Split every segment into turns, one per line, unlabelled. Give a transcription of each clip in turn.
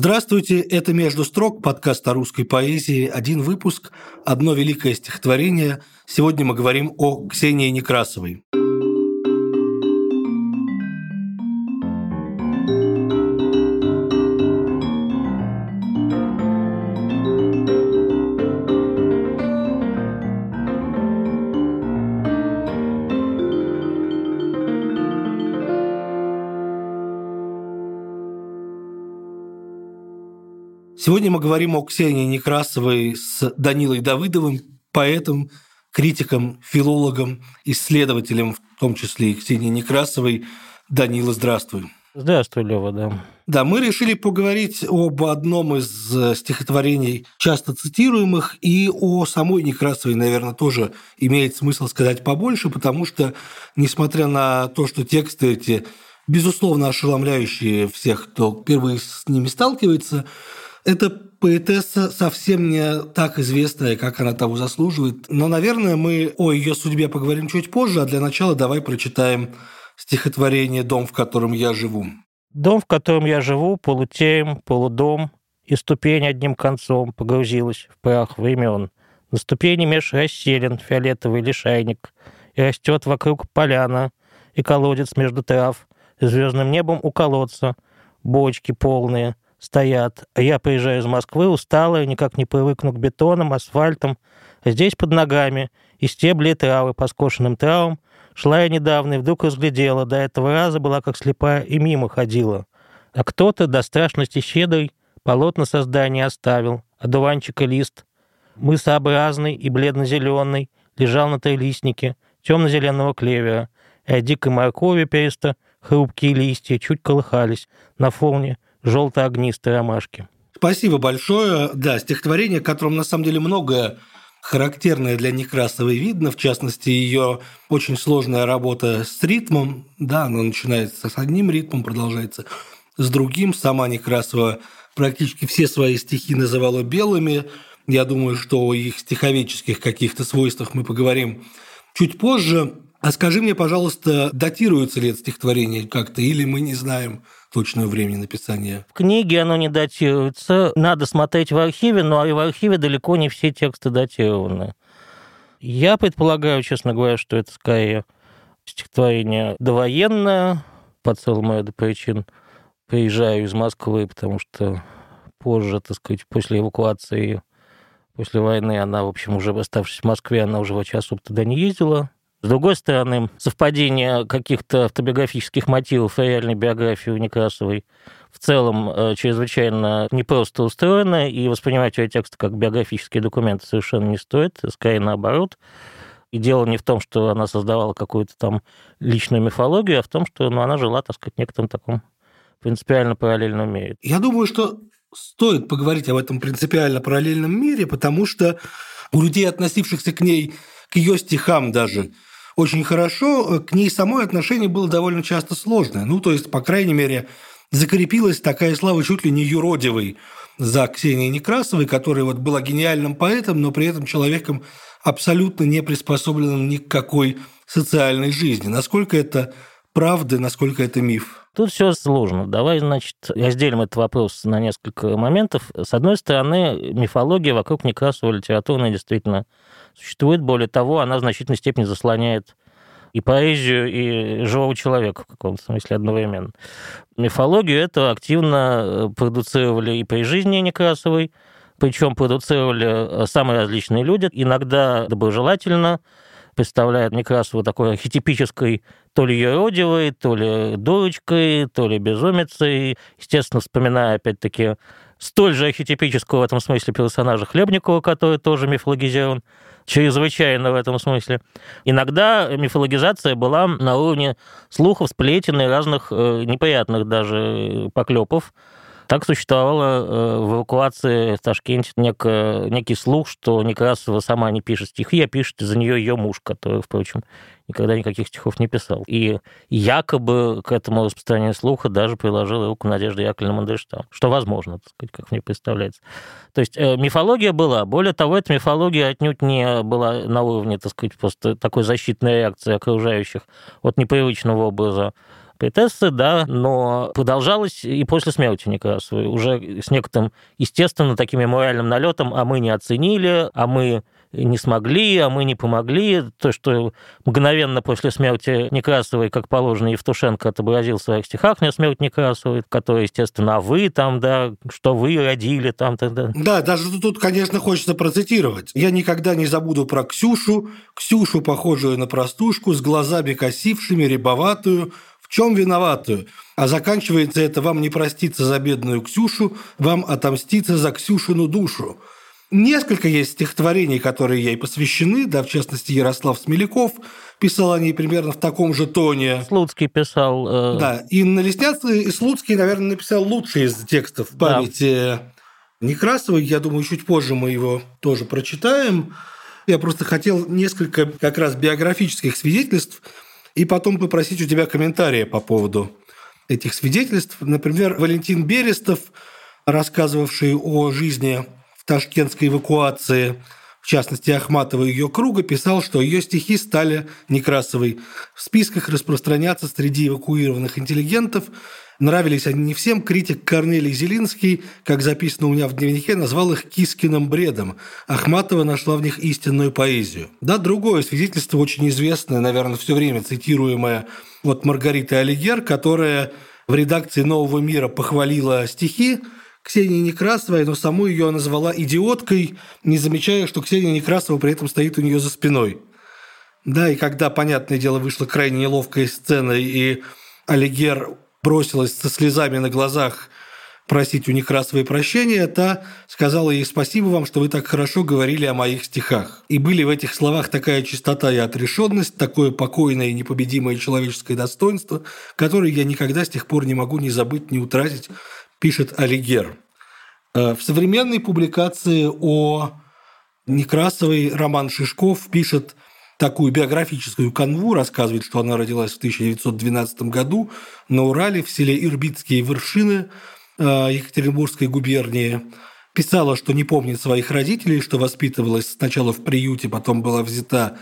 Здравствуйте, это «Между строк», подкаст о русской поэзии. Один выпуск, одно великое стихотворение. Сегодня мы говорим о Ксении Некрасовой. Сегодня мы говорим о Ксении Некрасовой с Данилой Давыдовым, поэтом, критиком, филологом, исследователем, в том числе и Ксении Некрасовой. Данила, здравствуй.
Здравствуй, Лева, да.
Да, мы решили поговорить об одном из стихотворений, часто цитируемых, и о самой Некрасовой, наверное, тоже имеет смысл сказать побольше, потому что, несмотря на то, что тексты эти, безусловно, ошеломляющие всех, кто впервые с ними сталкивается, это поэтесса совсем не так известная, как она того заслуживает. Но, наверное, мы о ее судьбе поговорим чуть позже, а для начала давай прочитаем стихотворение «Дом, в котором я живу».
«Дом, в котором я живу, полутеем, полудом, и ступень одним концом погрузилась в прах времен. На ступени меж расселен фиолетовый лишайник, и растет вокруг поляна, и колодец между трав, звездным небом у колодца, бочки полные — стоят. А я приезжаю из Москвы, усталая, никак не привыкну к бетонам, асфальтам. Здесь под ногами и стебли и травы по скошенным травам. Шла я недавно и вдруг разглядела. До этого раза была как слепая и мимо ходила. А кто-то до страшности щедрый полотна создания оставил, одуванчик и лист. Мысообразный и бледно-зеленый лежал на трилистнике темно-зеленого клевера, и от дикой моркови пересто хрупкие листья чуть колыхались на фоне желто-огнистой ромашки.
Спасибо большое. Да, стихотворение, в котором на самом деле многое характерное для Некрасовой видно, в частности, ее очень сложная работа с ритмом. Да, она начинается с одним ритмом, продолжается с другим. Сама Некрасова практически все свои стихи называла белыми. Я думаю, что о их стиховедческих каких-то свойствах мы поговорим чуть позже. А скажи мне, пожалуйста, датируется ли это стихотворение как-то, или мы не знаем точного времени написания?
В книге оно не датируется. Надо смотреть в архиве, но и в архиве далеко не все тексты датированы. Я предполагаю, честно говоря, что это скорее стихотворение довоенное, по целому ряду причин. Приезжаю из Москвы, потому что позже, так сказать, после эвакуации, после войны, она, в общем, уже оставшись в Москве, она уже в особо туда не ездила. С другой стороны, совпадение каких-то автобиографических мотивов и реальной биографии у Некрасовой в целом э, чрезвычайно непросто устроено, и воспринимать ее тексты как биографические документы совершенно не стоит, скорее наоборот. И дело не в том, что она создавала какую-то там личную мифологию, а в том, что ну, она жила, так сказать, в некотором таком принципиально параллельном мире.
Я думаю, что стоит поговорить об этом принципиально параллельном мире, потому что у людей, относившихся к ней, к ее стихам даже, очень хорошо, э, к ней самой отношение было довольно часто сложное. Ну, то есть, по крайней мере, закрепилась такая слава чуть ли не юродивой за Ксенией Некрасовой, которая вот была гениальным поэтом, но при этом человеком абсолютно не приспособленным ни к какой социальной жизни. Насколько это правда, насколько это миф?
Тут все сложно. Давай, значит, разделим этот вопрос на несколько моментов. С одной стороны, мифология вокруг Некрасова литературная действительно существует. Более того, она в значительной степени заслоняет и поэзию, и живого человека в каком-то смысле одновременно. Мифологию это активно э, продуцировали и при жизни Некрасовой, причем продуцировали э, самые различные люди, иногда доброжелательно, представляет Некрасову такой архетипической то ли юродивой, то ли дурочкой, то ли безумицей. Естественно, вспоминая, опять-таки, столь же архетипического в этом смысле персонажа Хлебникова, который тоже мифологизирован чрезвычайно в этом смысле. Иногда мифологизация была на уровне слухов, сплетен и разных э, неприятных даже поклепов. Так существовало э, в эвакуации в Ташкенте нек, некий слух, что Некрасова сама не пишет стихи, а пишет из-за нее ее муж, который, впрочем, никогда никаких стихов не писал. И якобы к этому распространению слуха даже приложила руку Надежда Яковлевна Мандельштам, что возможно, так сказать, как мне представляется. То есть э, мифология была. Более того, эта мифология отнюдь не была на уровне, так сказать, просто такой защитной реакции окружающих от непривычного образа поэтессы, да, но продолжалось и после смерти Некрасовой, уже с некоторым, естественно, таким мемориальным налетом, а мы не оценили, а мы не смогли, а мы не помогли. То, что мгновенно после смерти Некрасовой, как положено, Евтушенко отобразил в своих стихах «Не смерть Некрасовой», который, естественно, а вы там, да, что вы родили там тогда.
Да, даже тут, конечно, хочется процитировать. «Я никогда не забуду про Ксюшу, Ксюшу, похожую на простушку, с глазами косившими, рябоватую, в чем виноватую? А заканчивается это «Вам не проститься за бедную Ксюшу, вам отомститься за Ксюшину душу». Несколько есть стихотворений, которые ей посвящены, да, в частности, Ярослав Смеляков писал о ней примерно в таком же тоне.
Слуцкий писал.
Э... Да, и на Лесняце и Слуцкий, наверное, написал лучшие из текстов в памяти да. Некрасовой. Я думаю, чуть позже мы его тоже прочитаем. Я просто хотел несколько как раз биографических свидетельств и потом попросить у тебя комментария по поводу этих свидетельств. Например, Валентин Берестов, рассказывавший о жизни ташкентской эвакуации, в частности Ахматова и ее круга, писал, что ее стихи стали Некрасовой в списках распространяться среди эвакуированных интеллигентов. Нравились они не всем. Критик Корнелий Зелинский, как записано у меня в дневнике, назвал их кискиным бредом. Ахматова нашла в них истинную поэзию. Да, другое свидетельство, очень известное, наверное, все время цитируемое вот Маргариты Алигер, которая в редакции «Нового мира» похвалила стихи Ксения Некрасовой, но саму ее назвала идиоткой, не замечая, что Ксения Некрасова при этом стоит у нее за спиной. Да, и когда, понятное дело, вышла крайне неловкая сцена, и Алигер бросилась со слезами на глазах просить у Некрасовой прощения, та сказала ей «Спасибо вам, что вы так хорошо говорили о моих стихах». И были в этих словах такая чистота и отрешенность, такое покойное и непобедимое человеческое достоинство, которое я никогда с тех пор не могу ни забыть, ни утратить, пишет Алигер. Э, в современной публикации о Некрасовой Роман Шишков пишет такую биографическую канву, рассказывает, что она родилась в 1912 году на Урале в селе Ирбитские вершины э, Екатеринбургской губернии. Писала, что не помнит своих родителей, что воспитывалась сначала в приюте, потом была взята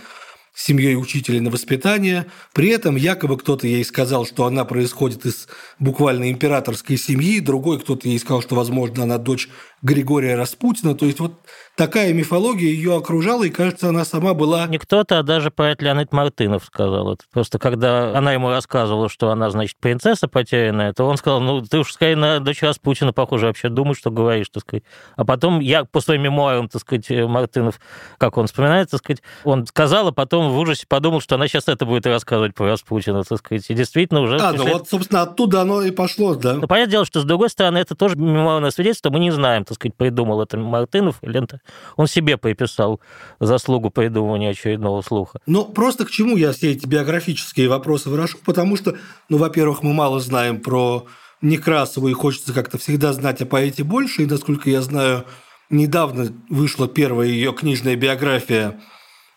семьей учителя на воспитание. При этом якобы кто-то ей сказал, что она происходит из буквально императорской семьи, другой кто-то ей сказал, что, возможно, она дочь Григория Распутина. То есть вот такая мифология ее окружала, и, кажется, она сама была...
Не кто-то, а даже поэт Леонид Мартынов сказал это. Просто когда она ему рассказывала, что она, значит, принцесса потерянная, то он сказал, ну, ты уж, скорее, на дочь Распутина похоже вообще думаешь, что говоришь, так сказать. А потом я по своим мемуарам, так сказать, Мартынов, как он вспоминает, так сказать, он сказал, а потом в ужасе подумал, что она сейчас это будет рассказывать про Распутина, так сказать. И действительно уже...
А, ну вот, собственно, оттуда оно и пошло, да.
Ну, понятное дело, что, с другой стороны, это тоже мемуарное свидетельство, мы не знаем, так сказать, придумал это Мартынов или это он себе приписал заслугу придумывания очередного слуха.
Ну, просто к чему я все эти биографические вопросы выношу? Потому что, ну, во-первых, мы мало знаем про Некрасову, и хочется как-то всегда знать о поэте больше. И, насколько я знаю, недавно вышла первая ее книжная биография,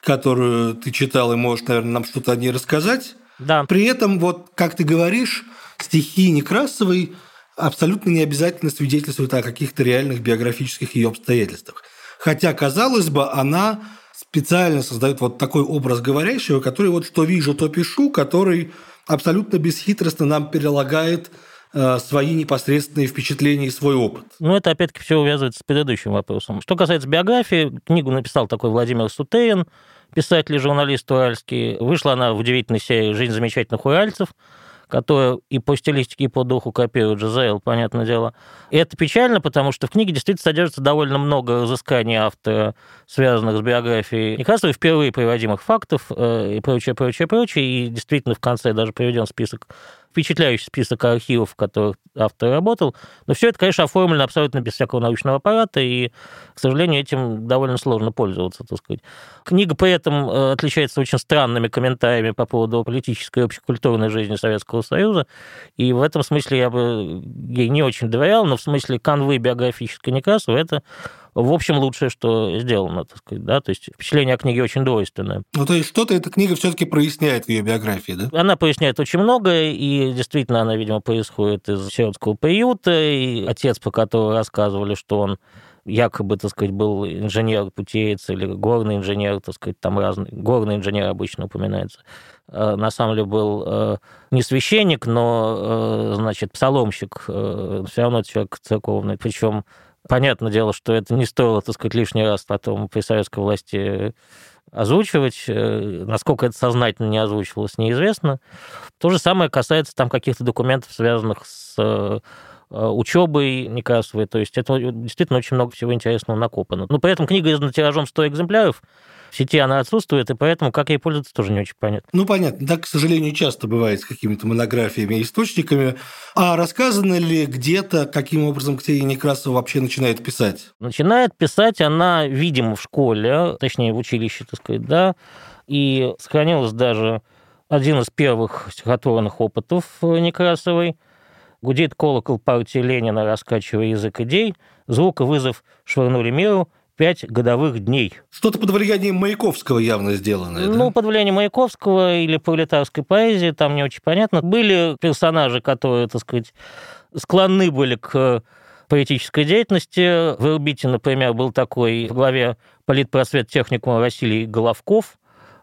которую ты читал, и можешь, наверное, нам что-то о ней рассказать.
Да.
При этом, вот, как ты говоришь, стихи Некрасовой абсолютно не обязательно свидетельствуют о каких-то реальных биографических ее обстоятельствах. Хотя, казалось бы, она специально создает вот такой образ говорящего, который вот что вижу, то пишу, который абсолютно бесхитростно нам перелагает э, свои непосредственные впечатления и свой опыт.
Ну, это опять-таки все увязывается с предыдущим вопросом. Что касается биографии, книгу написал такой Владимир Сутеин, писатель и журналист уральский. Вышла она в удивительной серии «Жизнь замечательных уральцев», которая и по стилистике, и по духу копирует ЖЗЛ, понятное дело. И это печально, потому что в книге действительно содержится довольно много разысканий автора, связанных с биографией Некрасовой, впервые приводимых фактов э, и прочее, прочее, прочее. И действительно в конце даже приведен список впечатляющий список архивов, в которых автор работал. Но все это, конечно, оформлено абсолютно без всякого научного аппарата, и, к сожалению, этим довольно сложно пользоваться, так сказать. Книга при этом э, отличается очень странными комментариями по поводу политической и общекультурной жизни Советского Союза, и в этом смысле я бы ей не очень доверял, но в смысле канвы биографической Некрасова это в общем, лучшее, что сделано, так сказать, да, то есть впечатление о книге очень двойственное.
Ну, то есть что-то эта книга все таки проясняет в ее биографии, да?
Она поясняет очень многое, и действительно она, видимо, происходит из сиротского приюта, и отец, по которому рассказывали, что он якобы, так сказать, был инженер путеец или горный инженер, так сказать, там разный, горный инженер обычно упоминается. Э, на самом деле был э, не священник, но, э, значит, псаломщик, все равно человек церковный, причем Понятное дело, что это не стоило, так сказать, лишний раз потом при советской власти озвучивать. Насколько это сознательно не озвучивалось, неизвестно. То же самое касается там каких-то документов, связанных с учебой Некрасовой. То есть это действительно очень много всего интересного накопано. Но при этом книга издана тиражом 100 экземпляров, в сети она отсутствует, и поэтому как ей пользоваться тоже не очень понятно.
Ну, понятно. Так, к сожалению, часто бывает с какими-то монографиями и источниками. А рассказано ли где-то, каким образом Ксения Некрасова вообще начинает писать?
Начинает писать она, видимо, в школе, точнее, в училище, так сказать, да, и сохранилось даже один из первых стихотворных опытов Некрасовой. Гудит колокол партии Ленина, раскачивая язык идей. Звук и вызов швырнули миру пять годовых дней.
Что-то под влиянием Маяковского явно сделано.
Ну, да? под влиянием Маяковского или пролетарской поэзии, там не очень понятно. Были персонажи, которые, так сказать, склонны были к политической деятельности. В Ирбите, например, был такой в главе политпросвет техникума Василий Головков,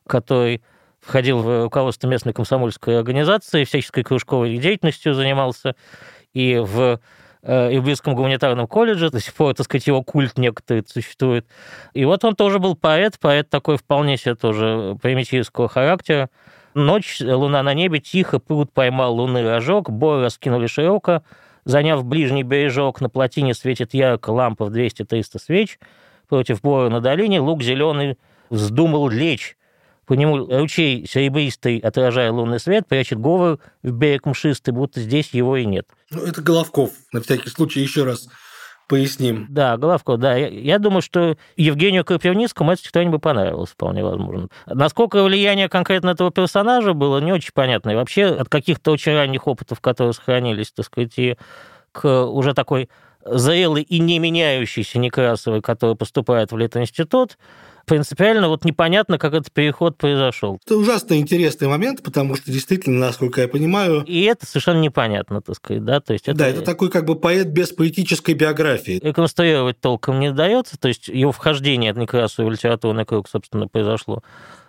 который входил в руководство местной комсомольской организации, всяческой кружковой деятельностью занимался, и в и в Близком гуманитарном колледже, до сих пор, так сказать, его культ некоторый существует. И вот он тоже был поэт, поэт такой вполне себе тоже примитивского характера. Ночь, луна на небе, тихо, пруд поймал лунный рожок, бой раскинули широко, заняв ближний бережок, на плотине светит ярко лампа в 200-300 свеч, против боя на долине лук зеленый вздумал лечь, по нему ручей серебристый, отражая лунный свет, прячет говор в берег мшистый, будто здесь его и нет.
Ну, это Головков, на всякий случай еще раз поясним.
Да, Головков, да. Я, я думаю, что Евгению Крапивницкому это стихотворение бы понравилось, вполне возможно. Насколько влияние конкретно этого персонажа было, не очень понятно. И вообще от каких-то очень ранних опытов, которые сохранились, так сказать, и к уже такой зрелый и не меняющийся Некрасовой, который поступает в Литинститут, принципиально вот непонятно, как этот переход произошел.
Это ужасно интересный момент, потому что действительно, насколько я понимаю...
И это совершенно непонятно, так сказать, да? То есть
это... Да, это такой как бы поэт без поэтической биографии.
Реконструировать толком не дается, то есть его вхождение от Некрасова в литературный круг, собственно, произошло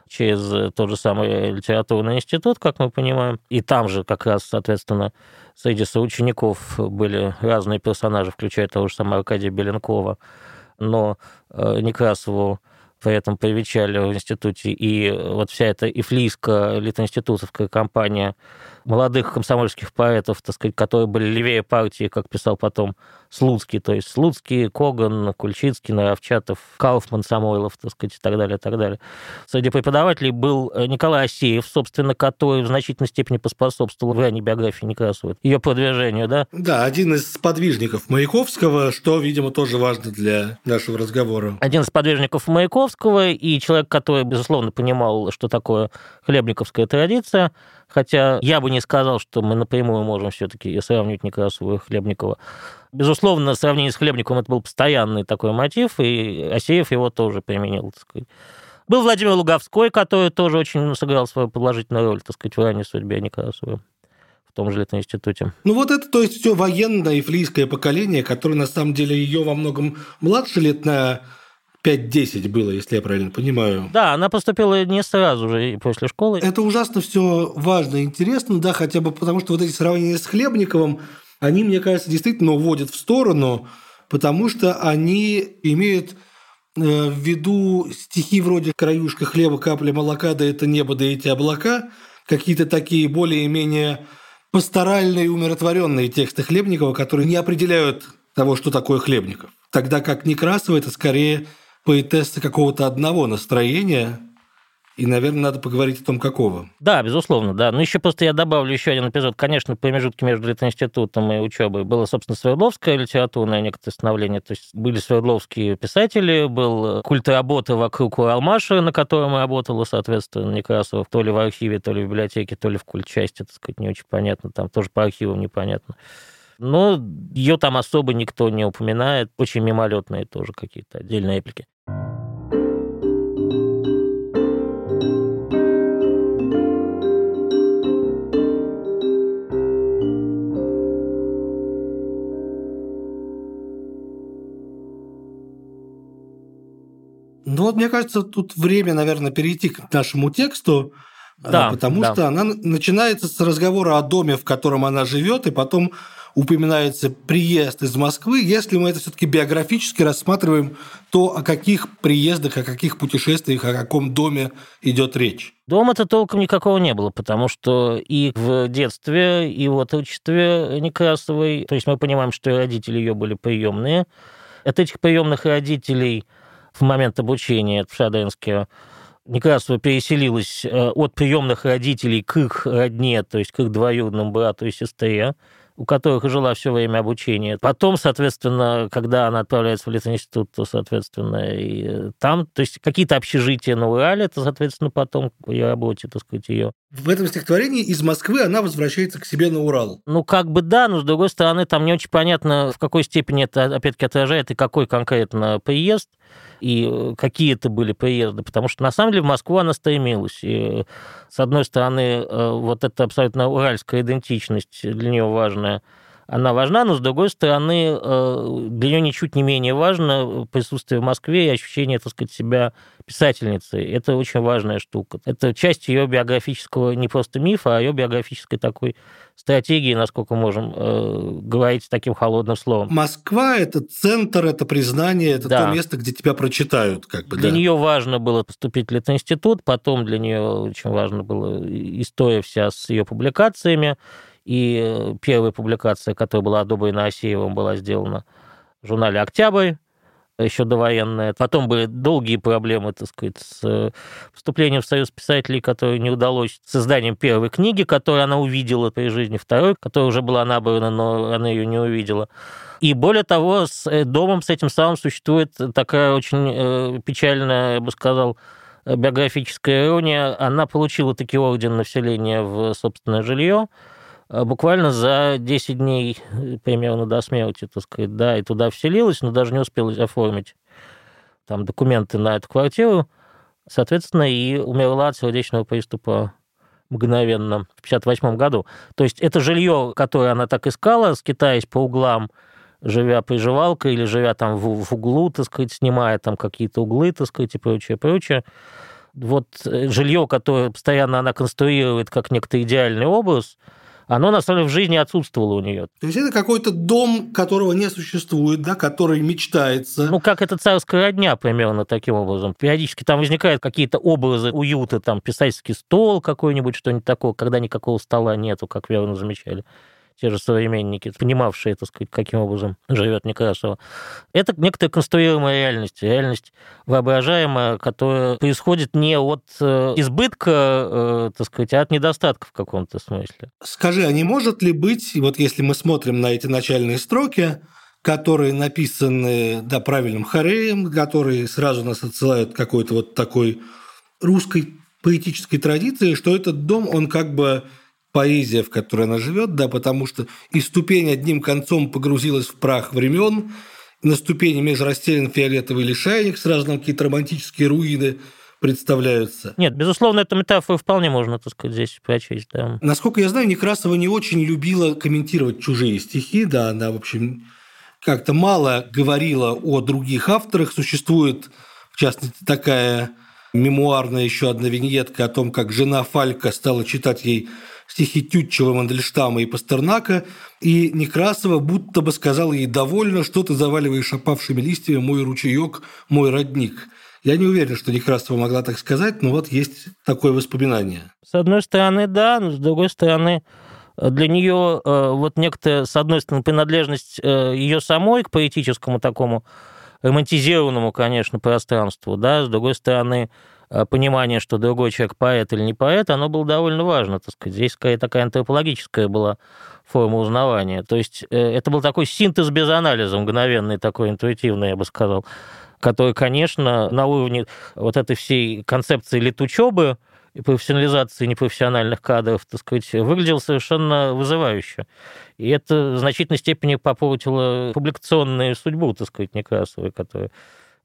через тот же самый литературный институт, как мы понимаем. И там же как раз, соответственно, среди соучеников были разные персонажи, включая того же самого Аркадия Беленкова. Но э, Некрасову при этом привечали в институте, и вот вся эта ифлийская литинститутовская компания молодых комсомольских поэтов, так сказать, которые были левее партии, как писал потом Слуцкий, то есть Слуцкий, Коган, Кульчицкий, Наровчатов, Кауфман, Самойлов, так сказать, и так далее, и так далее. Среди преподавателей был э, Николай Асеев, собственно, который в значительной степени поспособствовал в ранней биографии Некрасовой, ее продвижению, да?
Да, один из сподвижников Маяковского, что, видимо, тоже важно для нашего разговора.
Один из сподвижников Маяковского и человек, который, безусловно, понимал, что такое хлебниковская традиция, хотя я бы не сказал, что мы напрямую можем все-таки сравнивать Некрасову и Хлебникова. Безусловно, в сравнении с Хлебниковым это был постоянный такой мотив, и Асеев его тоже применил, так сказать. Был Владимир Луговской, который тоже очень сыграл свою положительную роль, так сказать, в ранней судьбе Некрасова в том же летном институте.
Ну вот это, то есть, все военное и флийское поколение, которое на самом деле ее во многом младше лет на 5-10 было, если я правильно понимаю.
Да, она поступила не сразу же после школы.
Это ужасно все важно и интересно, да, хотя бы потому, что вот эти сравнения с Хлебниковым, они, мне кажется, действительно уводят в сторону, потому что они имеют э, в виду стихи вроде «Краюшка хлеба, капля молока, да это небо, да эти облака», какие-то такие более-менее пасторальные, умиротворенные тексты Хлебникова, которые не определяют того, что такое Хлебников. Тогда как Некрасова – это скорее поэтесса какого-то одного настроения, и, наверное, надо поговорить о том, какого.
Да, безусловно, да. Но еще просто я добавлю еще один эпизод. Конечно, промежутки между институтом и учебой было, собственно, Свердловское литературное некоторое становление. То есть были Свердловские писатели, был культ работы вокруг Уралмаша, на котором работала, соответственно, Некрасова, то ли в архиве, то ли в библиотеке, то ли в культчасти, так сказать, не очень понятно. Там тоже по архивам непонятно. Но ее там особо никто не упоминает. Очень мимолетные тоже какие-то отдельные эпики.
Мне кажется, тут время, наверное, перейти к нашему тексту, а, да, потому да. что она начинается с разговора о доме, в котором она живет, и потом упоминается приезд из Москвы. Если мы это все-таки биографически рассматриваем, то о каких приездах, о каких путешествиях, о каком доме идет речь?
Дома-то толком никакого не было, потому что и в детстве, и в отрочестве Некрасовой, то есть мы понимаем, что родители ее были приемные. От этих приемных родителей – в момент обучения в Шаденске Некрасова переселилась э, от приемных родителей к их родне, то есть к их двоюродному брату и сестре у которых и жила все время обучения. Потом, соответственно, когда она отправляется в литинститут, то, соответственно, и там, то есть какие-то общежития на Урале, это, соответственно, потом к ее работе, так сказать, ее.
В этом стихотворении из Москвы она возвращается к себе на Урал.
Ну, как бы да, но, с другой стороны, там не очень понятно, в какой степени это, опять-таки, отражает и какой конкретно приезд, и э, какие это были приезды, потому что, на самом деле, в Москву она стремилась. И, с одной стороны, э, вот эта абсолютно уральская идентичность для нее важная, важная, она важна, но, с другой стороны, э, для нее ничуть не менее важно присутствие в Москве и ощущение, так сказать, себя писательницей. Это очень важная штука. Это часть ее биографического не просто мифа, а ее биографической такой стратегии, насколько можем э, говорить таким холодным словом.
Москва – это центр, это признание, это да. то место, где тебя прочитают. Как бы,
для да. нее важно было поступить в Литинститут, потом для нее очень важно было история вся с ее публикациями, и первая публикация, которая была одобрена Асеевым, была сделана в журнале «Октябрь», еще довоенная. Потом были долгие проблемы, так сказать, с вступлением в Союз писателей, которые не удалось, с созданием первой книги, которую она увидела при жизни, второй, которая уже была набрана, но она ее не увидела. И более того, с э, домом с этим самым существует такая очень э, печальная, я бы сказал, биографическая ирония. Она получила таки орден населения в собственное жилье, буквально за 10 дней примерно до смерти, так сказать, да, и туда вселилась, но даже не успела оформить там документы на эту квартиру, соответственно, и умерла от сердечного приступа мгновенно в 58 году. То есть это жилье, которое она так искала, скитаясь по углам, живя приживалкой или живя там в, в углу, так сказать, снимая там какие-то углы, так сказать, и прочее, прочее. Вот э, жилье, которое постоянно она конструирует как некто идеальный образ – оно на самом деле в жизни отсутствовало у нее.
То есть это какой-то дом, которого не существует, да, который мечтается.
Ну, как это царская родня примерно таким образом. Периодически там возникают какие-то образы уюта, там писательский стол какой-нибудь, что-нибудь такое, когда никакого стола нету, как верно замечали те же современники, понимавшие, так сказать, каким образом живет Некрасова. Это некоторая конструируемая реальность, реальность воображаемая, которая происходит не от э, избытка, э, так сказать, а от недостатка в каком-то смысле.
Скажи, а не может ли быть, вот если мы смотрим на эти начальные строки, которые написаны, да, правильным хореем, которые сразу нас отсылают к какой-то вот такой русской поэтической традиции, что этот дом, он как бы поэзия, в которой она живет, да, потому что и ступень одним концом погрузилась в прах времен, на ступени межрастелен фиолетовый лишайник, сразу нам какие-то романтические руины представляются.
Нет, безусловно, эту метафору вполне можно, так сказать, здесь прочесть. Да.
Насколько я знаю, Некрасова не очень любила комментировать чужие стихи, да, она, в общем, как-то мало говорила о других авторах. Существует, в частности, такая мемуарная еще одна виньетка о том, как жена Фалька стала читать ей стихи Тютчева, Мандельштама и Пастернака, и Некрасова будто бы сказал ей «довольно, что ты заваливаешь опавшими листьями мой ручеек, мой родник». Я не уверен, что Некрасова могла так сказать, но вот есть такое воспоминание.
С одной стороны, да, но с другой стороны, для нее э, вот некоторая, с одной стороны, принадлежность э, ее самой к поэтическому такому романтизированному, конечно, пространству, да, с другой стороны, понимание, что другой человек поэт или не поэт, оно было довольно важно, так сказать. Здесь какая-то такая антропологическая была форма узнавания. То есть э, это был такой синтез без анализа, мгновенный такой, интуитивный, я бы сказал, который, конечно, на уровне вот этой всей концепции летучебы, и профессионализации непрофессиональных кадров, так сказать, выглядел совершенно вызывающе. И это в значительной степени попортило публикационную судьбу, так сказать, Некрасовой, которая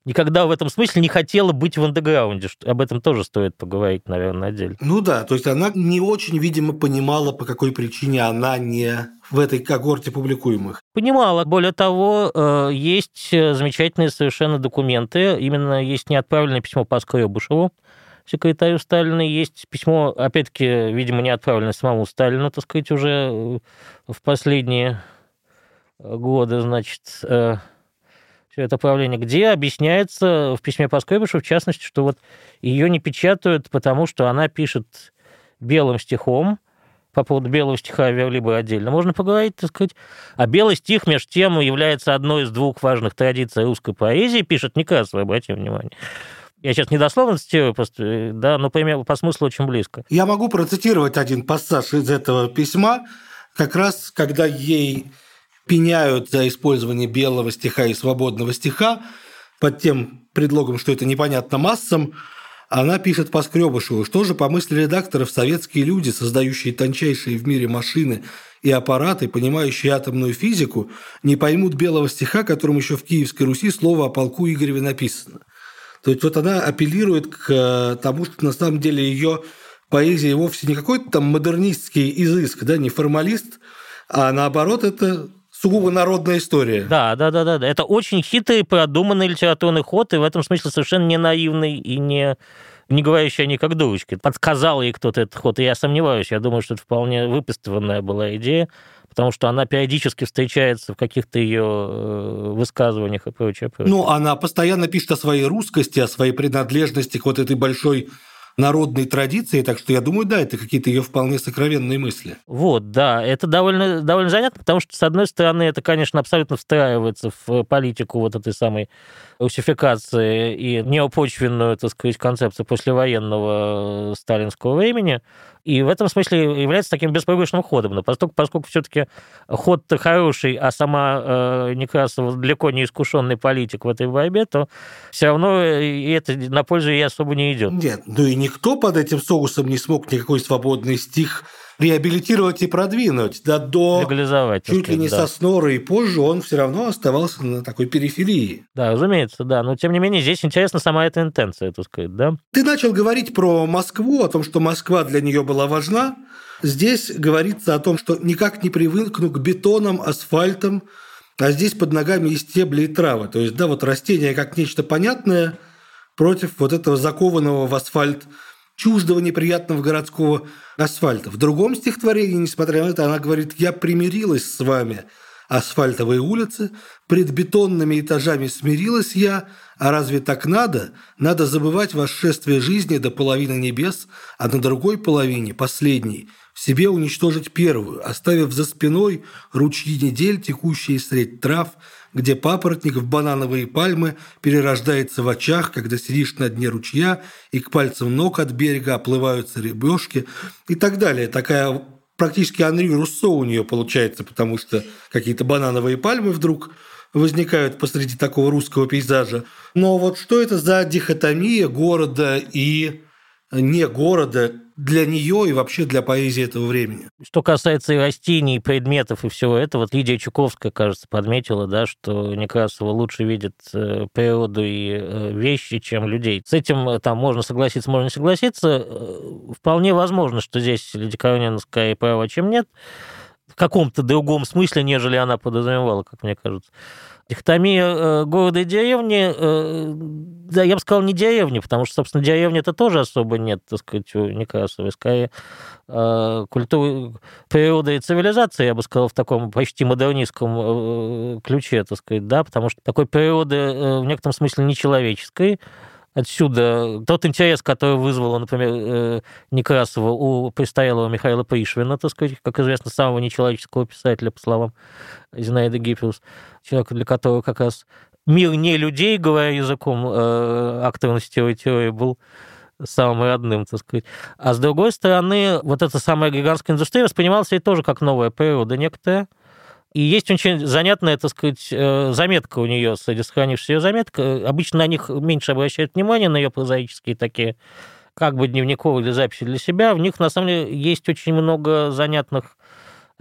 никогда в этом смысле не хотела быть в андеграунде. Об этом тоже стоит поговорить, наверное, отдельно.
Ну да, то есть она не очень, видимо, понимала, по какой причине она не в этой когорте публикуемых.
Понимала. Более того, э, есть замечательные совершенно документы. Именно есть неотправленное письмо по Скребышеву, секретарю Сталина. Есть письмо, опять-таки, видимо, не отправленное самому Сталину, так сказать, уже в последние годы, значит, э, все это правление, где объясняется в письме Паскребышу, в частности, что вот ее не печатают, потому что она пишет белым стихом, по поводу белого стиха либо отдельно можно поговорить, так сказать. А белый стих, между тем, является одной из двух важных традиций русской поэзии, пишет Некрасов, обратите внимание. Я сейчас недословно цитирую, просто, да, но по, по смыслу очень близко.
Я могу процитировать один пассаж из этого письма, как раз когда ей пеняют за использование белого стиха и свободного стиха под тем предлогом, что это непонятно массам, она пишет по Скребышеву, что же по мысли редакторов советские люди, создающие тончайшие в мире машины и аппараты, понимающие атомную физику, не поймут белого стиха, которым еще в Киевской Руси слово о полку Игореве написано. То есть вот она апеллирует к э, тому, что на самом деле ее поэзия вовсе не какой-то там модернистский изыск, да, не формалист, а наоборот это сугубо народная история.
Да, да, да, да. Это очень хитрый, продуманный литературный ход, и в этом смысле совершенно не наивный и не не говорящая они как дурочки. Подсказал ей кто-то этот ход, и я сомневаюсь. Я думаю, что это вполне выписанная была идея, потому что она периодически встречается в каких-то ее э, высказываниях и прочее, прочее.
Ну, она постоянно пишет о своей русскости, о своей принадлежности к вот этой большой народной традиции, так что я думаю, да, это какие-то ее вполне сокровенные мысли.
Вот, да, это довольно, довольно занятно, потому что, с одной стороны, это, конечно, абсолютно встраивается в политику вот этой самой русификации и неопочвенную, так сказать, концепцию послевоенного сталинского времени, и в этом смысле является таким беспроигрышным ходом. Но поскольку, поскольку все-таки ход-то хороший, а сама э, Некрасова далеко не искушенный политик в этой борьбе, то все равно и это на пользу ей особо не идет.
Нет, ну и никто под этим соусом не смог никакой свободный стих реабилитировать и продвинуть. Да до
Легализовать,
чуть ли не
да.
Соснора и позже он все равно оставался на такой периферии.
Да, разумеется, да. Но тем не менее здесь интересна сама эта интенция, так сказать, да.
Ты начал говорить про Москву, о том, что Москва для нее была важна. Здесь говорится о том, что никак не привыкну к бетонам, асфальтам, а здесь под ногами и стебли, и травы. То есть, да, вот растение как нечто понятное против вот этого закованного в асфальт чуждого неприятного городского асфальта. В другом стихотворении, несмотря на это, она говорит «Я примирилась с вами, асфальтовые улицы, пред бетонными этажами смирилась я, а разве так надо? Надо забывать восшествие жизни до половины небес, а на другой половине, последней, в себе уничтожить первую, оставив за спиной ручьи недель, текущие средь трав, где папоротник в банановые пальмы перерождается в очах, когда сидишь на дне ручья, и к пальцам ног от берега оплываются рыбешки и так далее. Такая практически Анри Руссо у нее получается, потому что какие-то банановые пальмы вдруг возникают посреди такого русского пейзажа. Но вот что это за дихотомия города и не города для нее и вообще для поэзии этого времени.
Что касается и растений, и предметов, и всего этого, вот Лидия Чуковская, кажется, подметила, да, что Некрасова лучше видит э, природу и э, вещи, чем людей. С этим э, там можно согласиться, можно не согласиться. Вполне возможно, что здесь Лидия Коронина скорее права, чем нет, каком-то другом смысле, нежели она подразумевала, как мне кажется. Дихотомия э, города и деревни, э, да, я бы сказал, не деревни, потому что, собственно, деревни это тоже особо нет, так сказать, у Некрасовой. Скорее, э, культура, природа и цивилизация, я бы сказал, в таком почти модернистском ключе, так сказать, да, потому что такой природы в некотором смысле нечеловеческой, Отсюда тот интерес, который вызвало, например, Некрасова у престарелого Михаила Пришвина, так сказать, как известно, самого нечеловеческого писателя, по словам Зинаиды Гиппиус человек, для которого как раз мир не людей, говоря языком э, акторности теории, был самым родным, так сказать. А с другой стороны, вот эта самая гигантская индустрия воспринималась и тоже как новая природа некоторая. И есть очень занятная, так сказать, э, заметка у нее, среди сохранившихся ее заметок. Обычно на них меньше обращают внимание, на ее прозаические такие как бы дневниковые записи для себя, в них, на самом деле, есть очень много занятных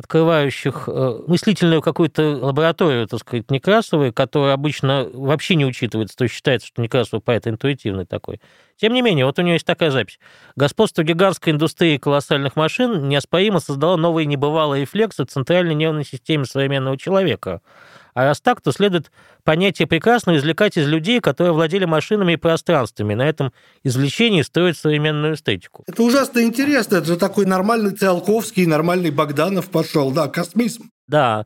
открывающих э, мыслительную какую-то лабораторию, так сказать, Некрасовой, которая обычно вообще не учитывается, то есть считается, что Некрасова поэт интуитивный такой. Тем не менее, вот у нее есть такая запись. Господство гигантской индустрии колоссальных машин неоспоримо создало новые небывалые рефлексы в центральной нервной системе современного человека – а раз так, то следует понятие прекрасно извлекать из людей, которые владели машинами и пространствами. На этом извлечении строить современную эстетику.
Это ужасно интересно. Это же такой нормальный Циолковский, нормальный Богданов пошел. Да, космизм.
Да.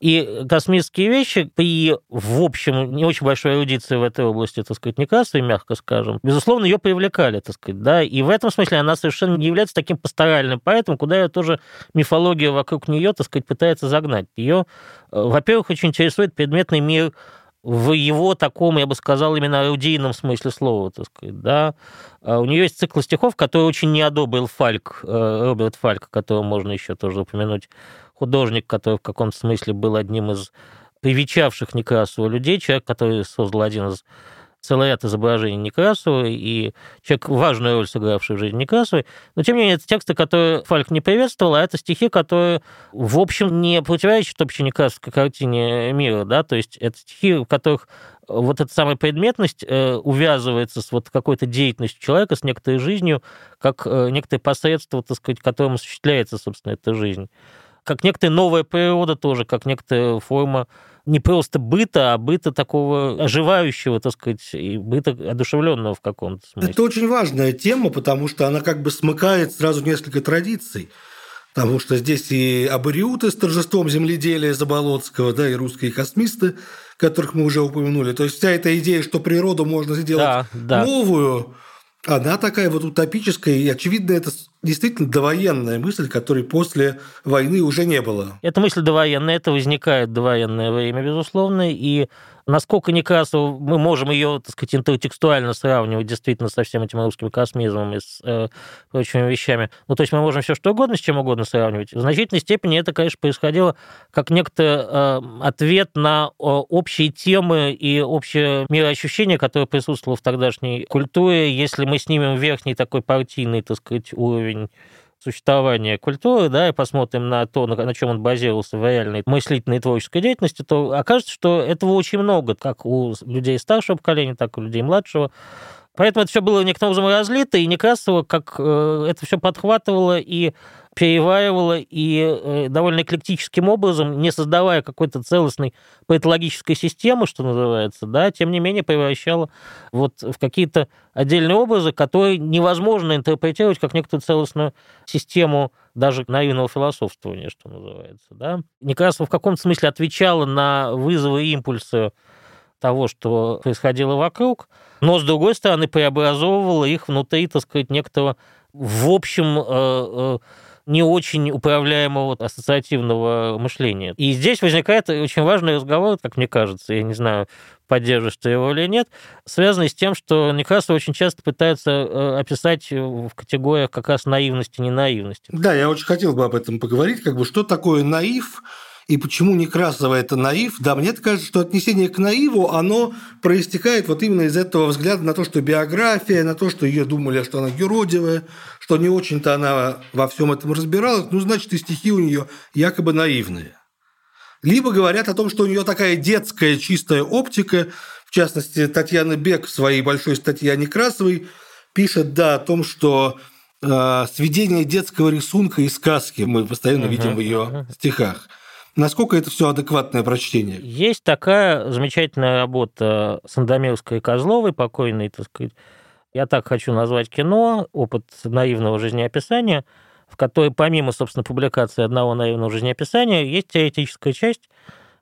И космические вещи при, в общем, не очень большой эрудиции в этой области, так сказать, Некрасовой, мягко скажем, безусловно, ее привлекали, так сказать, да, и в этом смысле она совершенно не является таким пасторальным поэтом, куда ее тоже мифология вокруг нее, так сказать, пытается загнать. Ее, э, во-первых, очень интересует предметный мир в его таком, я бы сказал, именно аудийном смысле слова, так сказать, да. А у нее есть цикл стихов, который очень не одобрил Фальк, э, Роберт Фальк, которого можно еще тоже упомянуть художник, который в каком-то смысле был одним из привечавших Некрасова людей, человек, который создал один из целый ряд изображений Некрасовой, и человек, важную роль сыгравший в жизни Некрасовой. Но, тем не менее, это тексты, которые Фальк не приветствовал, а это стихи, которые, в общем, не противоречат общей некрасовской картине мира, да, то есть это стихи, в которых вот эта самая предметность э, увязывается с вот какой-то деятельностью человека, с некоторой жизнью, как э, некоторое посредство, так сказать, которым осуществляется, собственно, эта жизнь как некоторая новая природа тоже, как некоторая форма не просто быта, а быта такого оживающего, так сказать, и быта одушевленного в каком-то смысле.
Это очень важная тема, потому что она как бы смыкает сразу несколько традиций. Потому что здесь и абориуты с торжеством земледелия Заболоцкого, да, и русские космисты, которых мы уже упомянули. То есть вся эта идея, что природу можно сделать да, да. новую, она такая вот утопическая, и, очевидно, это действительно довоенная мысль, которой после войны уже не было.
Эта мысль довоенная, это возникает довоенное время, безусловно, и насколько Некрасова мы можем ее, так сказать, интертекстуально сравнивать действительно со всем этим русским космизмом и с э, прочими вещами. Ну, то есть мы можем все что угодно с чем угодно сравнивать. В значительной степени это, конечно, происходило как некто э, ответ на э, общие темы и общее мироощущение, которое присутствовало в тогдашней культуре. Если мы снимем верхний такой партийный, так сказать, уровень существования культуры, да, и посмотрим на то, на, на чем он базировался в реальной мыслительной и творческой деятельности, то окажется, что этого очень много, как у людей старшего поколения, так и у людей младшего. Поэтому это все было некоторым образом разлито, и Некрасова как э, это все подхватывало и переваривала и э, довольно эклектическим образом, не создавая какой-то целостной поэтологической системы, что называется, да, тем не менее превращала вот в какие-то отдельные образы, которые невозможно интерпретировать как некоторую целостную систему даже наивного философствования, что называется. Да. Некрасова в каком-то смысле отвечала на вызовы и импульсы того, что происходило вокруг, но, с другой стороны, преобразовывала их внутри, так сказать, некоторого, в общем, э, э, не очень управляемого ассоциативного мышления. И здесь возникает очень важный разговор, как мне кажется, я не знаю, поддерживаешь ты его или нет, связанный с тем, что Некрасов очень часто пытается э, описать в категориях как раз наивности, не наивности.
Да, я очень хотел бы об этом поговорить, как бы что такое наив, и почему Некрасова это наив? Да, мне кажется, что отнесение к наиву, оно проистекает вот именно из этого взгляда на то, что биография, на то, что ее думали, что она юродивая, что не очень-то она во всем этом разбиралась, ну, значит, и стихи у нее якобы наивные. Либо говорят о том, что у нее такая детская чистая оптика, в частности, Татьяна Бек в своей большой статье о Некрасовой пишет, да, о том, что э, сведение детского рисунка и сказки мы постоянно uh-huh, видим в ее стихах – Насколько это все адекватное прочтение?
Есть такая замечательная работа Сандомирской и Козловой, покойной, так сказать, я так хочу назвать кино, опыт наивного жизнеописания, в которой помимо, собственно, публикации одного наивного жизнеописания, есть теоретическая часть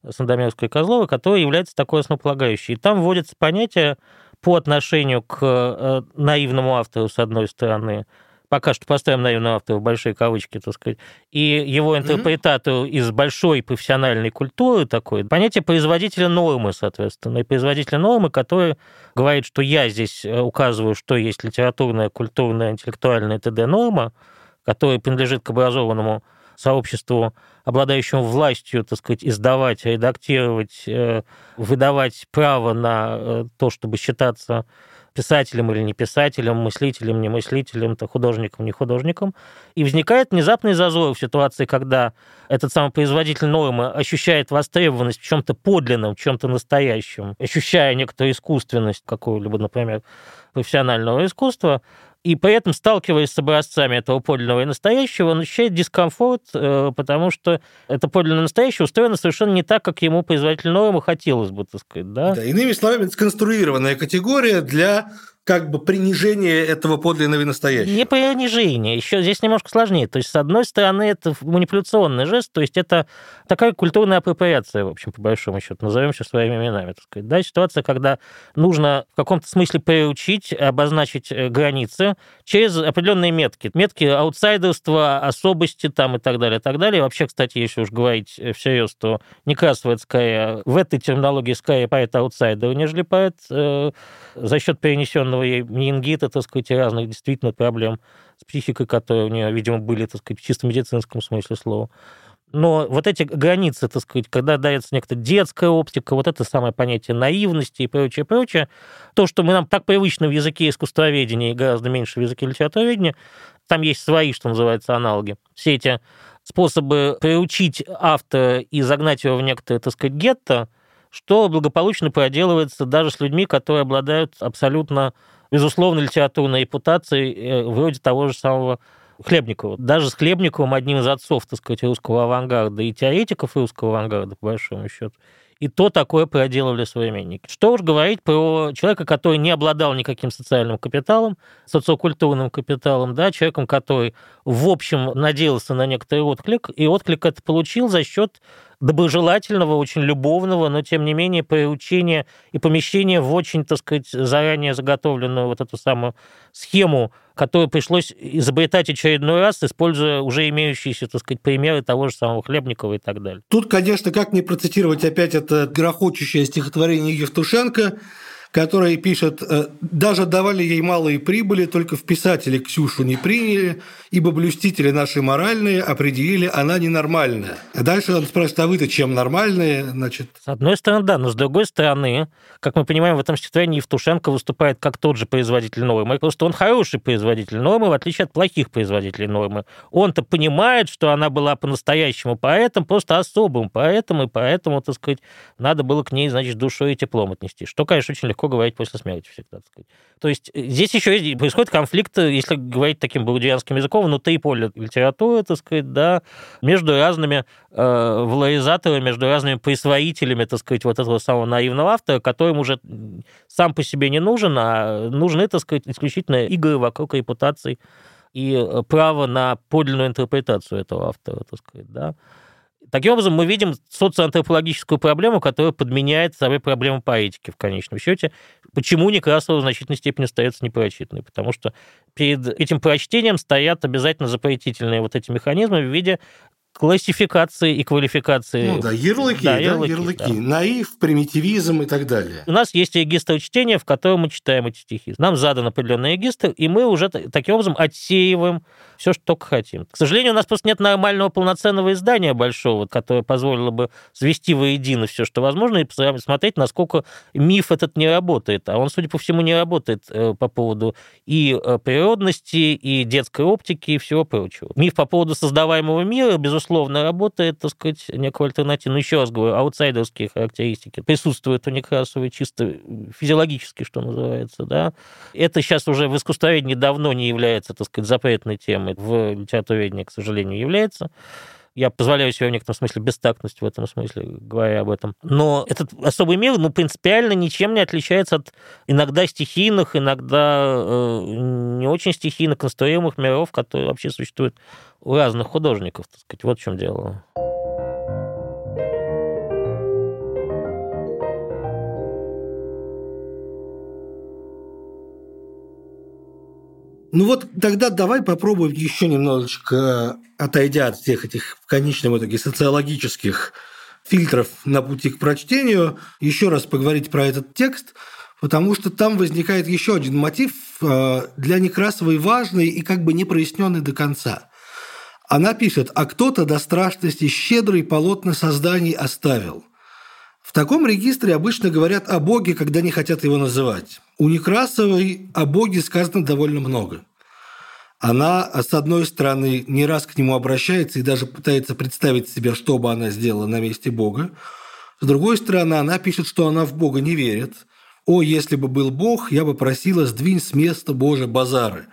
Сандомирской и Козловой, которая является такой основополагающей. И там вводится понятие по отношению к э, наивному автору, с одной стороны, пока что поставим наивного автора в большие кавычки, так сказать, и его интерпретацию mm-hmm. из большой профессиональной культуры такой, понятие производителя нормы, соответственно, и производителя нормы, который говорит, что я здесь э, указываю, что есть литературная, культурная, интеллектуальная ТД-норма, которая принадлежит к образованному сообществу, обладающему властью, так сказать, издавать, редактировать, э, выдавать право на э, то, чтобы считаться писателем или не писателем, мыслителем, не мыслителем, то художником, не художником. И возникает внезапный зазор в ситуации, когда этот самый производитель нормы ощущает востребованность в чем-то подлинном, в чем-то настоящем, ощущая некоторую искусственность какого-либо, например, профессионального искусства, и при этом, сталкиваясь с образцами этого подлинного и настоящего, он ощущает дискомфорт, э, потому что это подлинное настоящее устроено совершенно не так, как ему производитель нормы хотелось бы, так сказать. Да?
Да, иными словами, сконструированная категория для как бы принижение этого подлинного и настоящего.
Не принижение, еще здесь немножко сложнее. То есть, с одной стороны, это манипуляционный жест, то есть это такая культурная апроприация, в общем, по большому счету, назовем все своими именами, так сказать. Да, ситуация, когда нужно в каком-то смысле приучить, обозначить э, границы через определенные метки. Метки аутсайдерства, особости там и так далее, и так далее. Вообще, кстати, если уж говорить э, всерьез, то Некрасова это скорее, в этой терминологии скорее поэт аутсайдер, нежели поэт э, за счет перенесенного больного ей менингита, так сказать, и разных действительно проблем с психикой, которые у нее, видимо, были, так сказать, в чисто медицинском смысле слова. Но вот эти границы, так сказать, когда дается некоторая детская оптика, вот это самое понятие наивности и прочее, прочее, то, что мы нам так привычно в языке искусствоведения и гораздо меньше в языке литературоведения, там есть свои, что называется, аналоги. Все эти способы приучить автора и загнать его в некоторое, так сказать, гетто, что благополучно проделывается даже с людьми, которые обладают абсолютно, безусловно, литературной репутацией, э, вроде того же самого Хлебникова. Даже с Хлебниковым, одним из отцов, так сказать, русского авангарда и теоретиков русского авангарда, по большому счету, и то такое проделывали современники. Что уж говорить про человека, который не обладал никаким социальным капиталом, социокультурным капиталом, да, человеком, который, в общем, надеялся на некоторый отклик, и отклик это получил за счет доброжелательного, очень любовного, но тем не менее приучения и помещения в очень, так сказать, заранее заготовленную вот эту самую схему, которую пришлось изобретать очередной раз, используя уже имеющиеся, так сказать, примеры того же самого Хлебникова и так далее.
Тут, конечно, как не процитировать опять это грохочущее стихотворение Евтушенко, который пишет, «Э, даже давали ей малые прибыли, только в писатели Ксюшу не приняли, ибо блюстители наши моральные определили, она ненормальная. А дальше он спрашивает, а вы-то чем нормальные? Значит...
С одной стороны, да, но с другой стороны, как мы понимаем, в этом стихотворении Евтушенко выступает как тот же производитель нормы, просто он хороший производитель нормы, в отличие от плохих производителей нормы. Он-то понимает, что она была по-настоящему поэтом, просто особым поэтом, и поэтому, так сказать, надо было к ней, значит, душой и теплом отнести. Что, конечно, очень легко говорить после смерти всегда, так сказать. То есть э, здесь еще происходит конфликт, э, если говорить таким баудианским языком, внутри поля литературы, так сказать, да, между разными э, валоризаторами, между разными присвоителями, так сказать, вот этого самого наивного автора, которым уже сам по себе не нужен, а нужны, так сказать, исключительно игры вокруг репутации и э, право на подлинную интерпретацию этого автора, так сказать, да. Таким образом, мы видим социоантропологическую проблему, которая подменяет собой проблему поэтики в конечном счете. Почему Некрасова в значительной степени остается непрочитанной? Потому что перед этим прочтением стоят обязательно запретительные вот эти механизмы в виде классификации и квалификации.
Ну да, ярлыки, да, ярлыки, да, ярлыки. Да. наив, примитивизм и так далее.
У нас есть регистр чтения, в котором мы читаем эти стихи. Нам задан определенный регистр, и мы уже таким образом отсеиваем все, что только хотим. К сожалению, у нас просто нет нормального полноценного издания большого, которое позволило бы свести воедино все, что возможно, и посмотреть, насколько миф этот не работает. А он, судя по всему, не работает э, по поводу и э, природности, и детской оптики, и всего прочего. Миф по поводу создаваемого мира, безусловно, безусловно, работает, так сказать, некую альтернативу. Но еще раз говорю, аутсайдерские характеристики присутствуют у Некрасовой чисто физиологически, что называется, да. Это сейчас уже в искусствоведении давно не является, так сказать, запретной темой. В литературоведении, к сожалению, является. Я позволяю себе в некотором смысле бестактность в этом смысле, говоря об этом. Но этот особый мир, ну, принципиально ничем не отличается от иногда стихийных, иногда э, не очень стихийных конструируемых миров, которые вообще существуют у разных художников, так сказать. Вот в чем дело.
Ну вот тогда давай попробуем еще немножечко, отойдя от всех этих в конечном итоге социологических фильтров на пути к прочтению, еще раз поговорить про этот текст, потому что там возникает еще один мотив э, для Некрасовой важный и как бы не проясненный до конца. Она пишет, а кто-то до страшности щедрый полотна созданий оставил. В таком регистре обычно говорят о Боге, когда не хотят его называть. У Некрасовой о Боге сказано довольно много. Она, с одной стороны, не раз к нему обращается и даже пытается представить себе, что бы она сделала на месте Бога. С другой стороны, она пишет, что она в Бога не верит. «О, если бы был Бог, я бы просила, сдвинь с места Боже базары».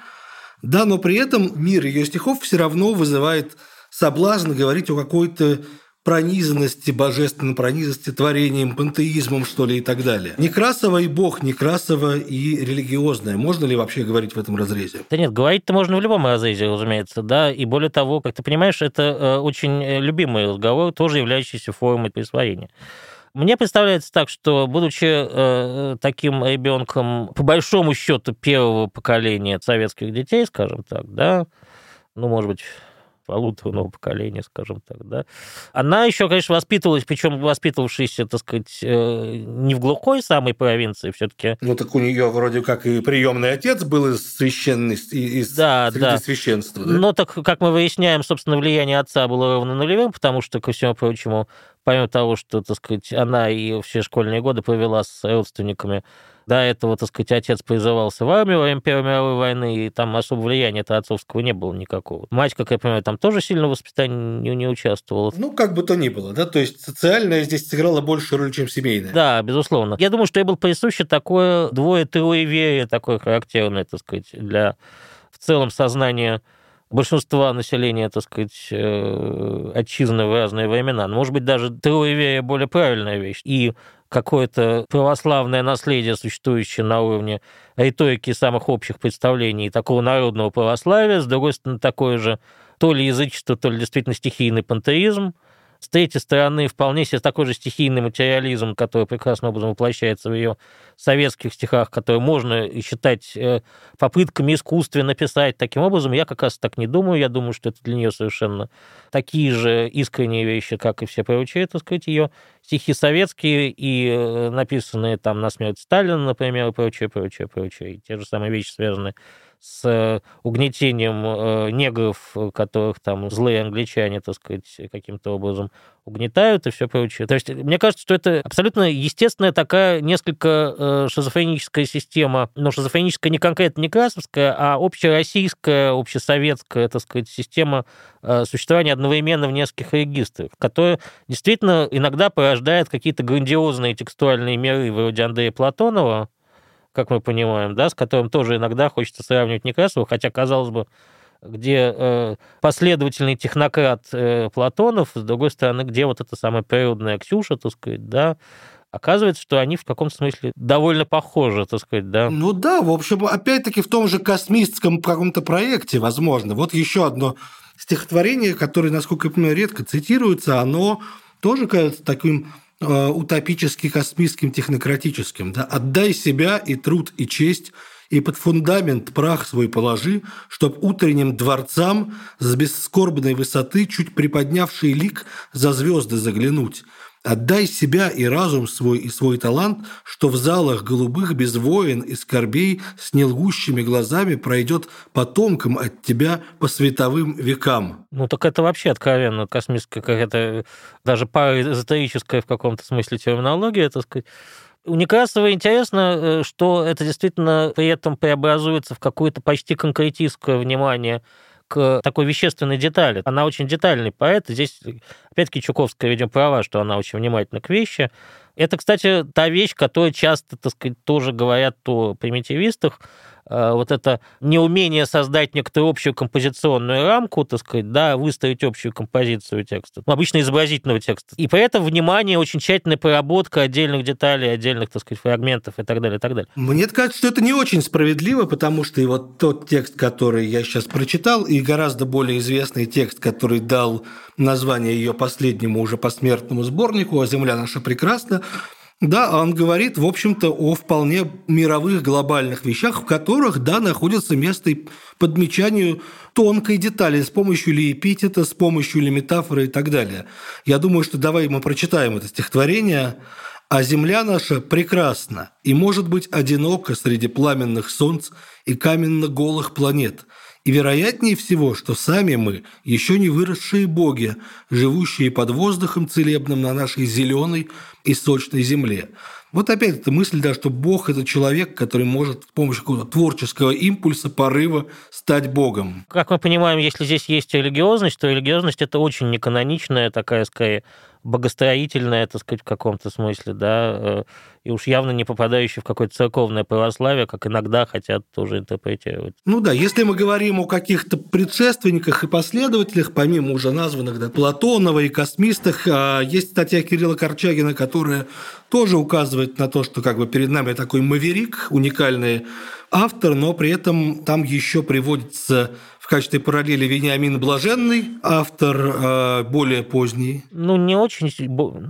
Да, но при этом мир ее стихов все равно вызывает соблазн говорить о какой-то пронизанности, божественной пронизанности творением, пантеизмом, что ли, и так далее. Некрасово и бог, Некрасово и религиозное. Можно ли вообще говорить в этом разрезе?
Да нет, говорить-то можно в любом разрезе, разумеется, да, и более того, как ты понимаешь, это э, очень э, любимый разговор, тоже являющийся формой присвоения. Мне представляется так, что, будучи э, таким ребенком, по большому счету, первого поколения советских детей, скажем так, да, ну, может быть, полуторного поколения, скажем так, да. Она еще, конечно, воспитывалась, причем воспитывавшаяся, так сказать, э, не в глухой самой провинции все-таки.
Ну, так у нее вроде как и приемный отец был из священности, из да, среди да. священства, да?
Ну, так, как мы выясняем, собственно, влияние отца было ровно нулевым, потому что, ко всему прочему, помимо того, что, так сказать, она и все школьные годы провела с родственниками до этого, так сказать, отец призывался в армию во время Первой мировой войны, и там особо влияния это отцовского не было никакого. Мать, как я понимаю, там тоже сильно в воспитании не, участвовала.
Ну, как бы то ни было, да, то есть социальная здесь сыграла большую роль, чем семейная.
Да, безусловно. Я думаю, что ей было присуще такое двое-троеверие, такое характерное, так сказать, для в целом сознания большинства населения, так сказать, э, отчизны в разные времена. Может быть, даже троеверие более правильная вещь. И какое-то православное наследие, существующее на уровне риторики самых общих представлений такого народного православия, с другой стороны, такое же то ли язычество, то ли действительно стихийный пантеизм, с третьей стороны, вполне себе такой же стихийный материализм, который прекрасным образом воплощается в ее советских стихах, который можно считать э, попытками искусственно написать таким образом. Я как раз так не думаю. Я думаю, что это для нее совершенно такие же искренние вещи, как и все прочие, так сказать, ее стихи советские и э, написанные там на смерть Сталина, например, и прочее, прочее, прочее. И те же самые вещи, связанные с э, угнетением э, негров, которых там злые англичане, так сказать, каким-то образом угнетают и все прочее. То есть мне кажется, что это абсолютно естественная такая несколько э, шизофреническая система, но шизофреническая не конкретно не красовская, а общероссийская, общесоветская, так сказать, система существования одновременно в нескольких регистрах, которая действительно иногда порождает какие-то грандиозные текстуальные миры вроде Андрея Платонова, как мы понимаем, да, с которым тоже иногда хочется сравнивать Некрасова, хотя, казалось бы, где э, последовательный технократ э, Платонов, с другой стороны, где вот эта самая природная Ксюша, так сказать, да, оказывается, что они в каком-то смысле довольно похожи, так сказать, да.
Ну да, в общем, опять-таки в том же космическом каком-то проекте, возможно. Вот еще одно стихотворение, которое, насколько я понимаю, редко цитируется, оно тоже кажется таким утопически космическим технократическим. Да? Отдай себя и труд, и честь, и под фундамент прах свой положи, чтоб утренним дворцам с бесскорбной высоты чуть приподнявший лик за звезды заглянуть, Отдай себя и разум свой, и свой талант, что в залах голубых без воин и скорбей с нелгущими глазами пройдет потомкам от тебя по световым векам.
Ну, так это вообще откровенно космическая какая-то, даже параэзотерическая в каком-то смысле терминология, так сказать. У Некрасова интересно, э, что это действительно при этом преобразуется в какое-то почти конкретистское внимание к такой вещественной детали. Она очень детальный поэт. Здесь, опять-таки, Чуковская, видимо, права, что она очень внимательна к вещи. Это, кстати, та вещь, которую часто, так сказать, тоже говорят о примитивистах, вот это неумение создать некоторую общую композиционную рамку, так сказать, да, выставить общую композицию текста, ну, обычно изобразительного текста. И при этом внимание, очень тщательная проработка отдельных деталей, отдельных, так сказать, фрагментов и так далее, и так далее.
Мне кажется, что это не очень справедливо, потому что и вот тот текст, который я сейчас прочитал, и гораздо более известный текст, который дал название ее последнему уже посмертному сборнику «А земля наша прекрасна», да, он говорит, в общем-то, о вполне мировых глобальных вещах, в которых, да, находится место подмечанию тонкой детали с помощью ли эпитета, с помощью ли метафоры и так далее. Я думаю, что давай мы прочитаем это стихотворение. «А земля наша прекрасна и может быть одинока среди пламенных солнц и каменно-голых планет, И вероятнее всего, что сами мы еще не выросшие боги, живущие под воздухом целебным на нашей зеленой и сочной земле. Вот опять эта мысль, да, что Бог – это человек, который может с помощью какого-то творческого импульса, порыва стать Богом.
Как мы понимаем, если здесь есть религиозность, то религиозность – это очень неканоничная такая, скорее, богостроительное, так сказать, в каком-то смысле, да, э, и уж явно не попадающее в какое-то церковное православие, как иногда хотят тоже интерпретировать.
Ну да, если мы говорим о каких-то предшественниках и последователях, помимо уже названных, да, Платонова и космистах, а, есть статья Кирилла Корчагина, которая тоже указывает на то, что как бы перед нами такой маверик, уникальный автор, но при этом там еще приводится в качестве параллели Вениамин Блаженный, автор э, более поздний.
Ну, не очень...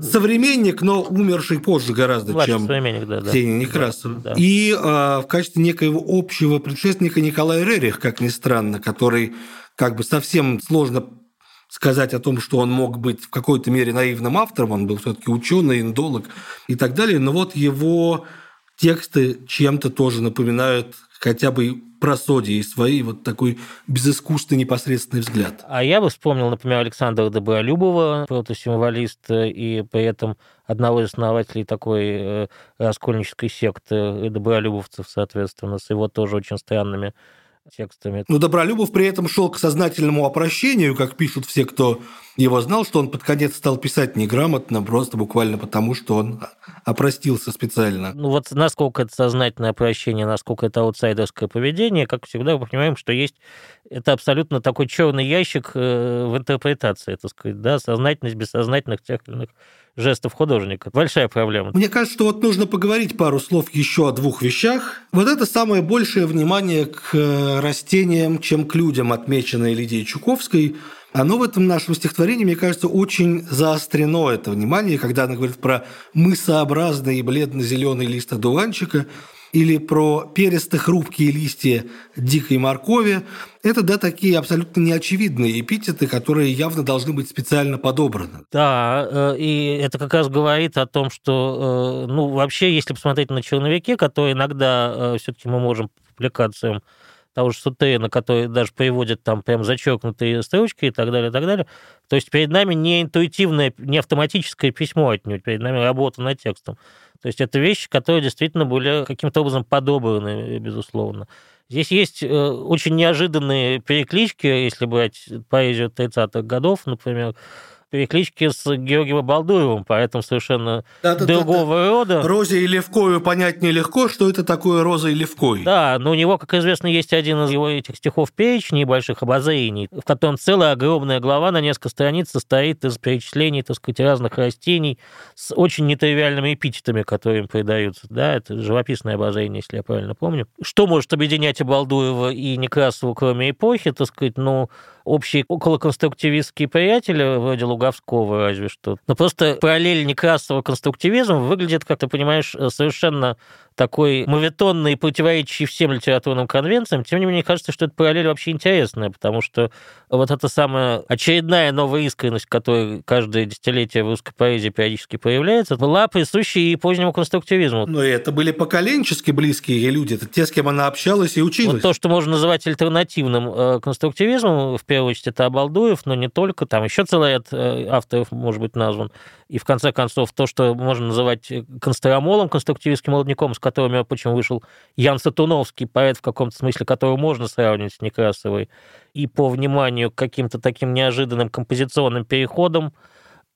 Современник, но умерший позже гораздо, Младший чем современник, да, да. Ксения Некрасова. Да, да. И э, в качестве некоего общего предшественника Николай Рерих, как ни странно, который как бы совсем сложно сказать о том, что он мог быть в какой-то мере наивным автором, он был все-таки ученый, индолог и так далее, но вот его тексты чем-то тоже напоминают хотя бы просодии свои, вот такой безыскусный непосредственный взгляд.
А я бы вспомнил, например, Александра Добролюбова, протосимволиста, и при этом одного из основателей такой э, раскольнической секты добролюбовцев, соответственно, с его тоже очень странными текстами.
Ну, Добролюбов при этом шел к сознательному опрощению, как пишут все, кто его знал, что он под конец стал писать неграмотно, просто буквально потому, что он опростился специально.
Ну вот насколько это сознательное опрощение, насколько это аутсайдерское поведение, как всегда мы понимаем, что есть это абсолютно такой черный ящик э, в интерпретации, так сказать, да, сознательность бессознательных тех или иных жестов художника. Большая проблема.
Мне кажется, что вот нужно поговорить пару слов еще о двух вещах. Вот это самое большее внимание к э, растениям, чем к людям, отмеченное Лидией Чуковской. Оно в этом нашем стихотворении, мне кажется, очень заострено, это внимание, когда она говорит про мысообразный и бледно-зеленый лист одуванчика – или про перистые хрупкие листья дикой моркови. Это, да, такие абсолютно неочевидные эпитеты, которые явно должны быть специально подобраны.
Да, э, и это как раз говорит о том, что, э, ну, вообще, если посмотреть на черновики, которые иногда э, все таки мы можем по публикациям того же Сутейна, который даже приводит там прям зачеркнутые строчки и так далее, и так далее. То есть перед нами не интуитивное, не автоматическое письмо отнюдь, перед нами работа над текстом. То есть это вещи, которые действительно были каким-то образом подобраны, безусловно. Здесь есть э, очень неожиданные переклички, если брать поэзию 30-х годов, например, переклички с Георгием Балдуевым, поэтому совершенно да, да, другого да, да. рода.
Розе и Левкою понять нелегко, что это такое Роза и Левкой.
Да, но у него, как известно, есть один из его этих стихов «Печь», небольших обозрений, в котором целая огромная глава на несколько страниц состоит из перечислений, так сказать, разных растений с очень нетривиальными эпитетами, которые им придаются. Да, это живописное обозрение, если я правильно помню. Что может объединять и Балдуева, и Некрасову, кроме эпохи, так сказать, ну, общие околоконструктивистские приятели, вроде Луговского разве что. Но просто параллель Некрасова конструктивизм выглядит, как ты понимаешь, совершенно такой моветонный, противоречащий всем литературным конвенциям, тем не менее, кажется, что эта параллель вообще интересная, потому что вот эта самая очередная новая искренность, которая каждое десятилетие в русской поэзии периодически появляется, была присуща и позднему конструктивизму.
И это были поколенчески близкие люди, это те, с кем она общалась и училась.
Вот то, что можно называть альтернативным э, конструктивизмом, в первую очередь, это Обалдуев, но не только, там еще целый ряд э, авторов может быть назван. И, в конце концов, то, что можно называть констрамолом, конструктивистским молодняком, с которым, прочим, вышел Ян Сатуновский, поэт в каком-то смысле, которого можно сравнивать с Некрасовой, и по вниманию к каким-то таким неожиданным композиционным переходам,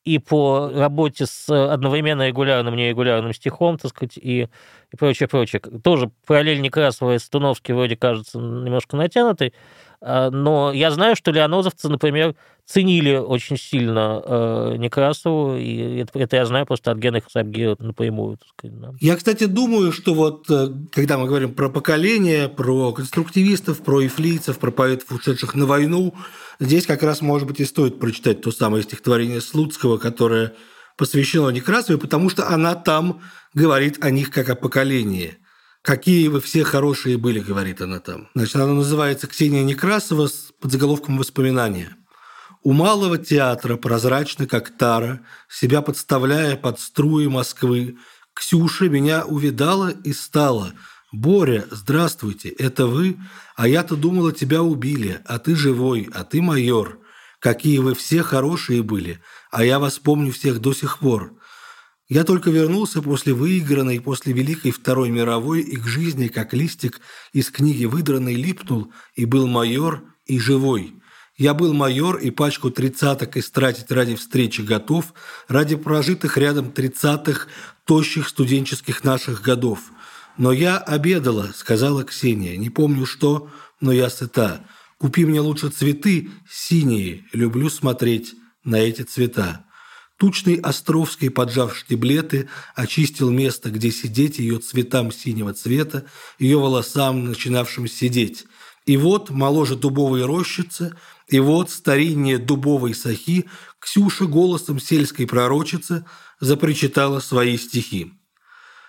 и по работе с одновременно регулярным, нерегулярным стихом, так сказать, и, и прочее, прочее. Тоже параллель Некрасова и Сатуновский вроде кажется немножко натянутой, а, но я знаю, что леонозовцы, например, ценили очень сильно э, Некрасову, и это, это я знаю просто от Генриха Сабгира напрямую. Так сказать, да.
Я, кстати, думаю, что вот э, когда мы говорим про поколение, про конструктивистов, про ифлийцев, про поэтов, ушедших на войну, здесь как раз, может быть, и стоит прочитать то самое стихотворение Слуцкого, которое посвящено Некрасовой, потому что она там говорит о них как о поколении – Какие вы все хорошие были, говорит она там. Значит, она называется «Ксения Некрасова» с подзаголовком «Воспоминания». У малого театра, прозрачно как тара, себя подставляя под струи Москвы, Ксюша меня увидала и стала Боря, здравствуйте, это вы? А я-то думала, тебя убили, а ты живой, а ты майор. Какие вы все хорошие были, а я вас помню всех до сих пор. Я только вернулся после выигранной, после Великой Второй мировой, и к жизни, как листик из книги выдранный, липнул, и был майор, и живой. Я был майор, и пачку тридцаток истратить ради встречи готов, ради прожитых рядом тридцатых тощих студенческих наших годов. «Но я обедала», — сказала Ксения. «Не помню что, но я сыта. Купи мне лучше цветы синие, люблю смотреть на эти цвета». Тучный Островский, поджав штиблеты, очистил место, где сидеть ее цветам синего цвета, ее волосам, начинавшим сидеть. И вот, моложе дубовой рощицы, и вот, стариннее дубовой сахи, Ксюша голосом сельской пророчицы запричитала свои стихи.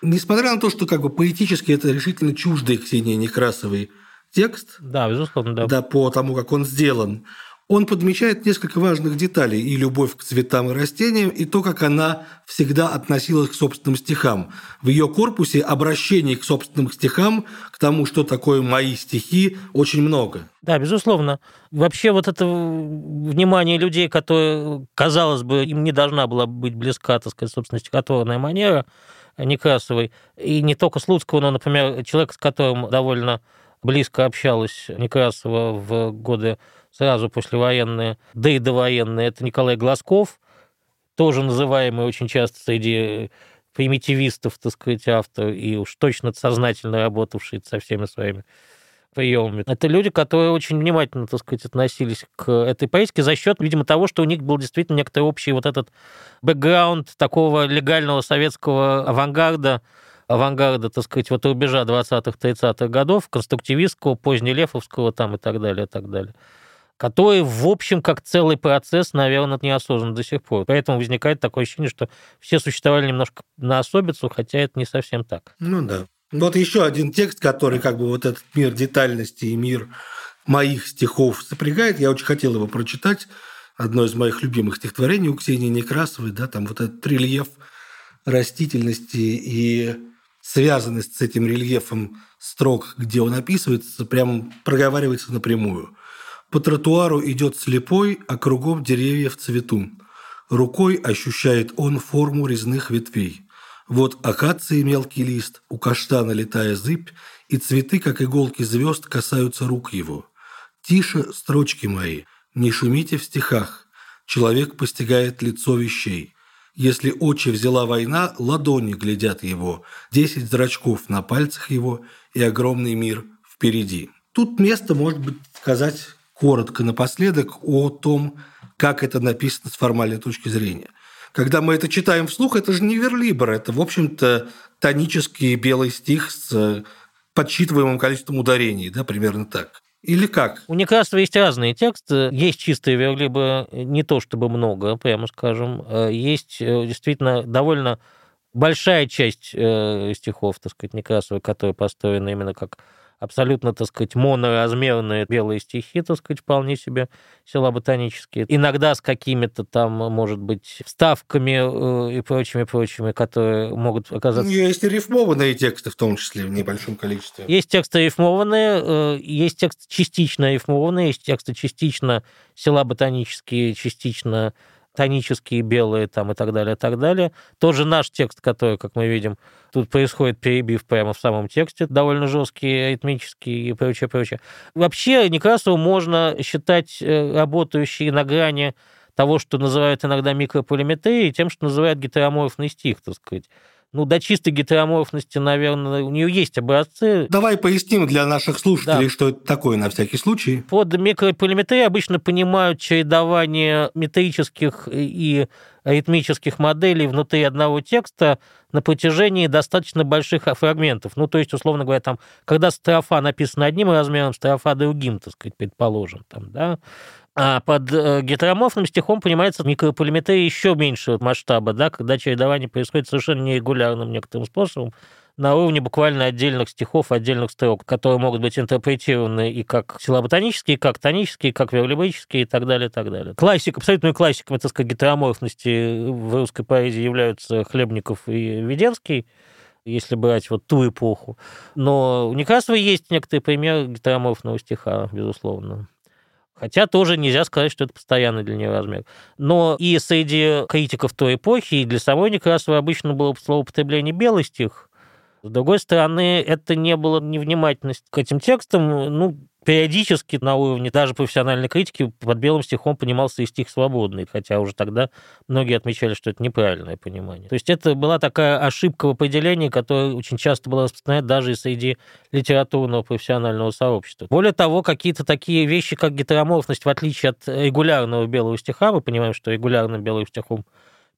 Несмотря на то, что как бы поэтически это решительно чуждый Ксении Некрасовой текст,
да, безусловно, да.
да, по тому, как он сделан, он подмечает несколько важных деталей и любовь к цветам и растениям, и то, как она всегда относилась к собственным стихам. В ее корпусе обращений к собственным стихам, к тому, что такое мои стихи, очень много.
Да, безусловно. Вообще вот это внимание людей, которые, казалось бы, им не должна была быть близка, так сказать, собственно, стихотворная манера Некрасовой, и не только Слуцкого, но, например, человек, с которым довольно близко общалась Некрасова в годы сразу послевоенные, да и довоенные, это Николай Глазков, тоже называемый очень часто среди примитивистов, так сказать, автор, и уж точно сознательно работавший со всеми своими приемами. Это люди, которые очень внимательно, так сказать, относились к этой поездке за счет, видимо, того, что у них был действительно некоторый общий вот этот бэкграунд такого легального советского авангарда, авангарда, так сказать, вот рубежа 20-30-х годов, конструктивистского, позднелефовского там и так далее, и так далее который, в общем, как целый процесс, наверное, не осознан до сих пор. Поэтому возникает такое ощущение, что все существовали немножко на особицу, хотя это не совсем так.
Ну да. Вот еще один текст, который как бы вот этот мир детальности и мир моих стихов сопрягает. Я очень хотел его прочитать. Одно из моих любимых стихотворений у Ксении Некрасовой, да, там вот этот рельеф растительности и связанность с этим рельефом строк, где он описывается, прям проговаривается напрямую. По тротуару идет слепой, а кругом деревья в цвету. Рукой ощущает он форму резных ветвей. Вот акации мелкий лист, у каштана летая зыбь, и цветы, как иголки звезд, касаются рук его. Тише, строчки мои, не шумите в стихах. Человек постигает лицо вещей. Если очи взяла война, ладони глядят его, десять зрачков на пальцах его и огромный мир впереди. Тут место, может быть, сказать коротко напоследок о том, как это написано с формальной точки зрения. Когда мы это читаем вслух, это же не верлибр, это, в общем-то, тонический белый стих с подсчитываемым количеством ударений, да, примерно так. Или как?
У Некрасова есть разные тексты. Есть чистые верлибы, не то чтобы много, прямо скажем. Есть э, действительно довольно большая часть э, стихов, так сказать, Некрасова, которые построены именно как абсолютно, так сказать, моноразмерные белые стихи, так сказать, вполне себе села ботанические. Иногда с какими-то там, может быть, вставками э, и прочими-прочими, которые могут оказаться...
Есть и рифмованные тексты в том числе в небольшом количестве.
Есть тексты рифмованные, э, есть тексты частично рифмованные, есть тексты частично села ботанические, частично тонические, белые там и так далее, и так далее. Тоже наш текст, который, как мы видим, тут происходит перебив прямо в самом тексте, довольно жесткий, ритмический и прочее, прочее. Вообще Некрасову можно считать э, работающей на грани того, что называют иногда микрополиметрией, тем, что называют гетероморфный стих, так сказать ну, до чистой гетероморфности, наверное, у нее есть образцы.
Давай поясним для наших слушателей, да. что это такое на всякий случай.
Под микрополиметрией обычно понимают чередование метрических и аритмических моделей внутри одного текста на протяжении достаточно больших фрагментов. Ну, то есть, условно говоря, там, когда строфа написана одним размером, строфа другим, так сказать, предположим, там, да, а под э, гетероморфным стихом понимается микрополиметрия еще меньшего масштаба, да, когда чередование происходит совершенно нерегулярным некоторым способом, на уровне буквально отдельных стихов, отдельных строк, которые могут быть интерпретированы и как силоботанические, и как тонические, и как верлибрические и так далее, и так далее. Классик, абсолютную классиками, так сказать, гетероморфности в русской поэзии являются Хлебников и Веденский, если брать вот ту эпоху. Но у Некрасова есть некоторые примеры гетероморфного стиха, безусловно. Хотя тоже нельзя сказать, что это постоянный для нее размер. Но и среди критиков той эпохи, и для самой Некрасовой обычно было словоупотребление белый стих. С другой стороны, это не было невнимательность к этим текстам. Ну, периодически на уровне даже профессиональной критики под белым стихом понимался и стих свободный, хотя уже тогда многие отмечали, что это неправильное понимание. То есть это была такая ошибка в определении, которая очень часто была распространена даже и среди литературного профессионального сообщества. Более того, какие-то такие вещи, как гетероморфность, в отличие от регулярного белого стиха, мы понимаем, что регулярным белым стихом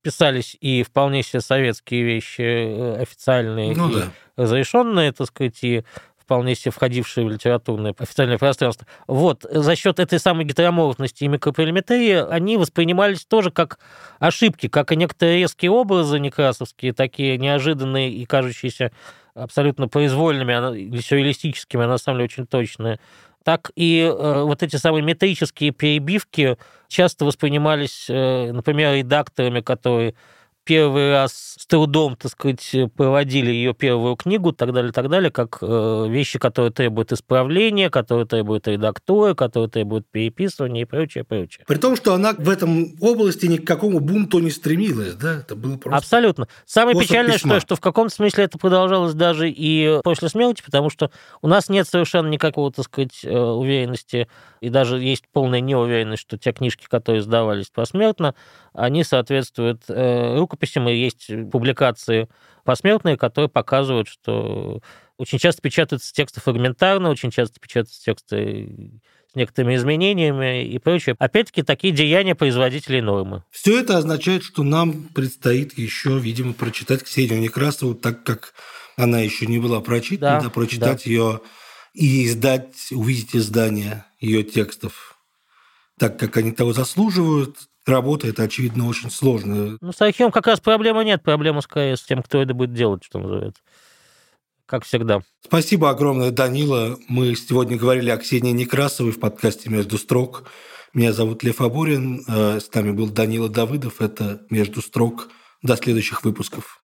писались и вполне себе советские вещи э, официальные ну, и да. разрешенные, так сказать, и вполне себе входившие в литературное официальное пространство. Вот, за счет этой самой гетероморфности и микрополиметрии они воспринимались тоже как ошибки, как и некоторые резкие образы некрасовские, такие неожиданные и кажущиеся абсолютно произвольными, или сюрреалистическими, а на самом деле очень точные так и э, вот эти самые метрические перебивки часто воспринимались, э, например, редакторами, которые первый раз с трудом, так сказать, проводили ее первую книгу, так далее, так далее, как э, вещи, которые требуют исправления, которые требуют редактуры, которые требуют переписывания и прочее, прочее.
При том, что она в этом области ни к какому бунту не стремилась, да? Это было просто...
Абсолютно. Самое печальное, что, что в каком-то смысле это продолжалось даже и после смерти, потому что у нас нет совершенно никакого, так сказать, э, уверенности, и даже есть полная неуверенность, что те книжки, которые сдавались посмертно, они соответствуют э, рукописям, и есть публикации посмертные, которые показывают, что очень часто печатаются тексты фрагментарно, очень часто печатаются тексты с некоторыми изменениями и прочее. Опять-таки, такие деяния производителей нормы.
Все это означает, что нам предстоит еще, видимо, прочитать Ксению Некрасову, так как она еще не была прочитана, да, да прочитать да. ее и издать, увидеть издание ее текстов так, как они того заслуживают, работа это, очевидно, очень сложно.
Ну, с архивом как раз проблемы нет. Проблема скорее с тем, кто это будет делать, что называется. Как всегда.
Спасибо огромное, Данила. Мы сегодня говорили о Ксении Некрасовой в подкасте «Между строк». Меня зовут Лев Абурин. Э, с нами был Данила Давыдов. Это «Между строк». До следующих выпусков.